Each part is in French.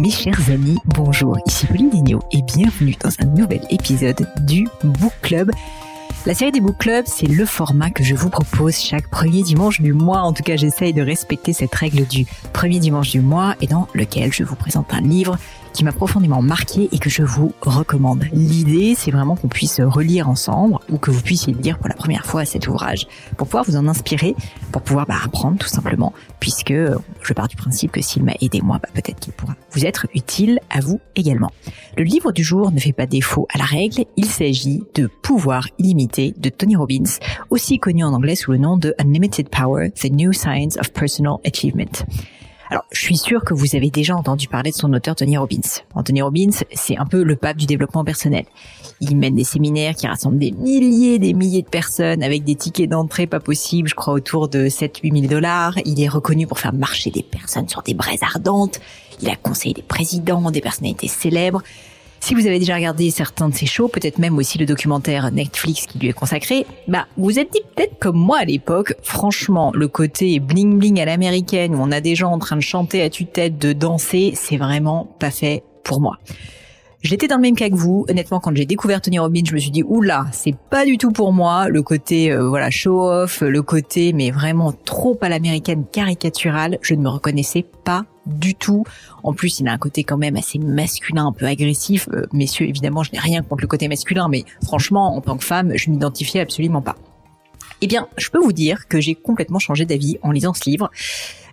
Mes chers amis, bonjour, ici Pauline Digno et bienvenue dans un nouvel épisode du Book Club. La série des Book Clubs, c'est le format que je vous propose chaque premier dimanche du mois. En tout cas, j'essaye de respecter cette règle du premier dimanche du mois et dans lequel je vous présente un livre qui m'a profondément marqué et que je vous recommande. L'idée, c'est vraiment qu'on puisse relire ensemble ou que vous puissiez lire pour la première fois cet ouvrage pour pouvoir vous en inspirer, pour pouvoir bah, apprendre tout simplement, puisque je pars du principe que s'il m'a aidé moi, bah, peut-être qu'il pourra vous être utile à vous également. Le livre du jour ne fait pas défaut à la règle, il s'agit de Pouvoir illimité de Tony Robbins, aussi connu en anglais sous le nom de Unlimited Power, The New Science of Personal Achievement. Alors, je suis sûr que vous avez déjà entendu parler de son auteur Tony Robbins. Anthony Robbins, c'est un peu le pape du développement personnel. Il mène des séminaires qui rassemblent des milliers des milliers de personnes avec des tickets d'entrée pas possibles, je crois autour de 7-8 000 dollars. Il est reconnu pour faire marcher des personnes sur des braises ardentes. Il a conseillé des présidents, des personnalités célèbres. Si vous avez déjà regardé certains de ses shows, peut-être même aussi le documentaire Netflix qui lui est consacré, bah vous êtes dit peut-être comme moi à l'époque, franchement, le côté bling bling à l'américaine où on a des gens en train de chanter à tue-tête, de danser, c'est vraiment pas fait pour moi. J'étais dans le même cas que vous. Honnêtement, quand j'ai découvert Tony Robbins, je me suis dit oula, c'est pas du tout pour moi. Le côté euh, voilà show off, le côté mais vraiment trop à l'américaine caricaturale, je ne me reconnaissais pas du tout. En plus, il a un côté quand même assez masculin, un peu agressif. Euh, messieurs, évidemment, je n'ai rien contre le côté masculin, mais franchement, en tant que femme, je m'identifiais absolument pas. Eh bien, je peux vous dire que j'ai complètement changé d'avis en lisant ce livre.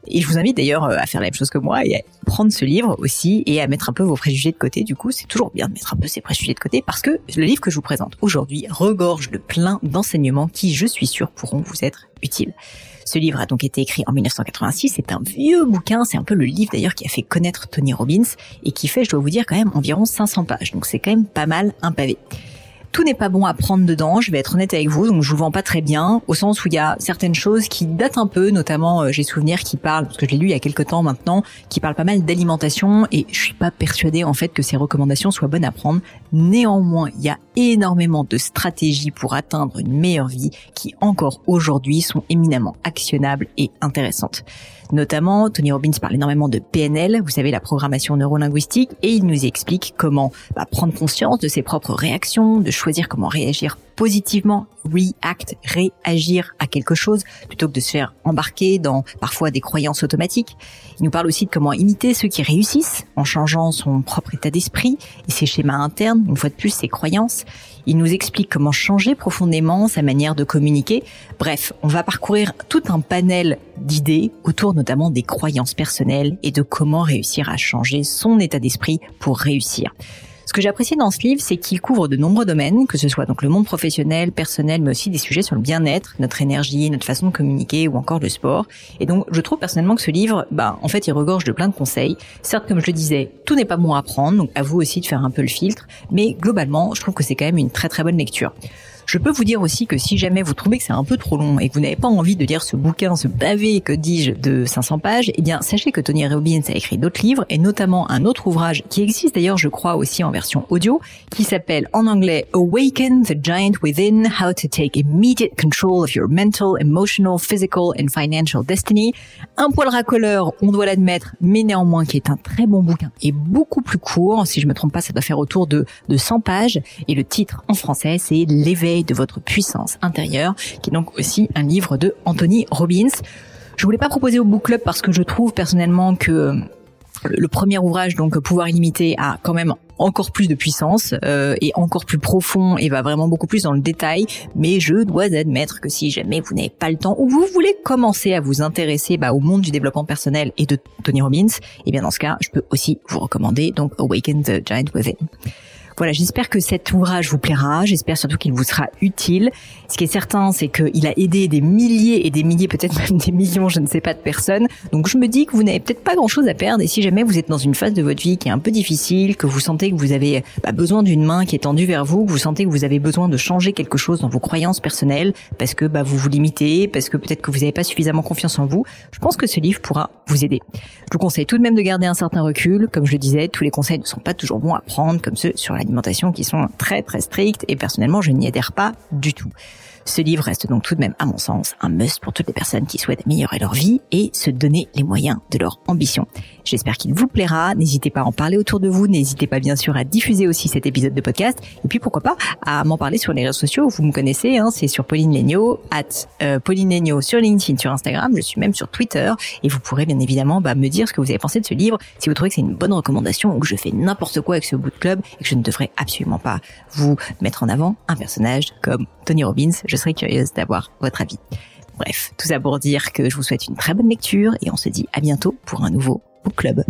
Et je vous invite d'ailleurs euh, à faire la même chose que moi et à prendre ce livre aussi et à mettre un peu vos préjugés de côté. Du coup, c'est toujours bien de mettre un peu ses préjugés de côté parce que le livre que je vous présente aujourd'hui regorge de plein d'enseignements qui, je suis sûre, pourront vous être utiles. Ce livre a donc été écrit en 1986. C'est un vieux bouquin. C'est un peu le livre d'ailleurs qui a fait connaître Tony Robbins et qui fait, je dois vous dire, quand même environ 500 pages. Donc c'est quand même pas mal un pavé tout n'est pas bon à prendre dedans, je vais être honnête avec vous, donc je vous vends pas très bien, au sens où il y a certaines choses qui datent un peu, notamment euh, j'ai souvenir qui parlent, parce que je l'ai lu il y a quelques temps maintenant, qui parlent pas mal d'alimentation, et je suis pas persuadée en fait que ces recommandations soient bonnes à prendre. Néanmoins, il y a énormément de stratégies pour atteindre une meilleure vie qui encore aujourd'hui sont éminemment actionnables et intéressantes. Notamment, Tony Robbins parle énormément de PNL, vous savez, la programmation neurolinguistique, et il nous explique comment bah, prendre conscience de ses propres réactions, de choisir comment réagir positivement, react, réagir à quelque chose, plutôt que de se faire embarquer dans parfois des croyances automatiques. Il nous parle aussi de comment imiter ceux qui réussissent en changeant son propre état d'esprit et ses schémas internes, une fois de plus ses croyances. Il nous explique comment changer profondément sa manière de communiquer. Bref, on va parcourir tout un panel d'idées autour notamment des croyances personnelles et de comment réussir à changer son état d'esprit pour réussir. Ce que j'ai apprécié dans ce livre, c'est qu'il couvre de nombreux domaines, que ce soit donc le monde professionnel, personnel, mais aussi des sujets sur le bien-être, notre énergie, notre façon de communiquer ou encore le sport. Et donc, je trouve personnellement que ce livre, bah, en fait, il regorge de plein de conseils. Certes, comme je le disais, tout n'est pas bon à prendre, donc à vous aussi de faire un peu le filtre, mais globalement, je trouve que c'est quand même une très très bonne lecture. Je peux vous dire aussi que si jamais vous trouvez que c'est un peu trop long et que vous n'avez pas envie de lire ce bouquin, ce pavé, que dis-je, de 500 pages, eh bien, sachez que Tony Robbins a écrit d'autres livres et notamment un autre ouvrage qui existe d'ailleurs, je crois, aussi en version audio, qui s'appelle en anglais Awaken the Giant Within, How to Take Immediate Control of Your Mental, Emotional, Physical and Financial Destiny. Un poil racoleur, on doit l'admettre, mais néanmoins qui est un très bon bouquin et beaucoup plus court. Si je me trompe pas, ça doit faire autour de, de 100 pages. Et le titre en français, c'est L'éveil de votre puissance intérieure, qui est donc aussi un livre de Anthony Robbins. Je voulais pas proposer au book club parce que je trouve personnellement que euh, le premier ouvrage, donc Pouvoir illimité, a quand même encore plus de puissance euh, et encore plus profond et va vraiment beaucoup plus dans le détail. Mais je dois admettre que si jamais vous n'avez pas le temps ou vous voulez commencer à vous intéresser bah, au monde du développement personnel et de Tony Robbins, et eh bien dans ce cas, je peux aussi vous recommander donc Awaken the Giant Within. Voilà, j'espère que cet ouvrage vous plaira. J'espère surtout qu'il vous sera utile. Ce qui est certain, c'est qu'il a aidé des milliers et des milliers, peut-être même des millions, je ne sais pas, de personnes. Donc je me dis que vous n'avez peut-être pas grand-chose à perdre. Et si jamais vous êtes dans une phase de votre vie qui est un peu difficile, que vous sentez que vous avez bah, besoin d'une main qui est tendue vers vous, que vous sentez que vous avez besoin de changer quelque chose dans vos croyances personnelles, parce que bah, vous vous limitez, parce que peut-être que vous n'avez pas suffisamment confiance en vous, je pense que ce livre pourra vous aider. Je vous conseille tout de même de garder un certain recul. Comme je le disais, tous les conseils ne sont pas toujours bons à prendre, comme ceux sur la qui sont très très strictes et personnellement je n'y adhère pas du tout. Ce livre reste donc tout de même, à mon sens, un must pour toutes les personnes qui souhaitent améliorer leur vie et se donner les moyens de leur ambition. J'espère qu'il vous plaira. N'hésitez pas à en parler autour de vous. N'hésitez pas bien sûr à diffuser aussi cet épisode de podcast. Et puis pourquoi pas à m'en parler sur les réseaux sociaux. Vous me connaissez, hein, c'est sur Pauline Legno, at euh, Pauline Legno sur LinkedIn, sur Instagram. Je suis même sur Twitter. Et vous pourrez bien évidemment bah, me dire ce que vous avez pensé de ce livre, si vous trouvez que c'est une bonne recommandation ou que je fais n'importe quoi avec ce bout de club et que je ne devrais absolument pas vous mettre en avant un personnage comme Tony Robbins. Je serais curieuse d'avoir votre avis. Bref, tout ça pour dire que je vous souhaite une très bonne lecture et on se dit à bientôt pour un nouveau Book Club.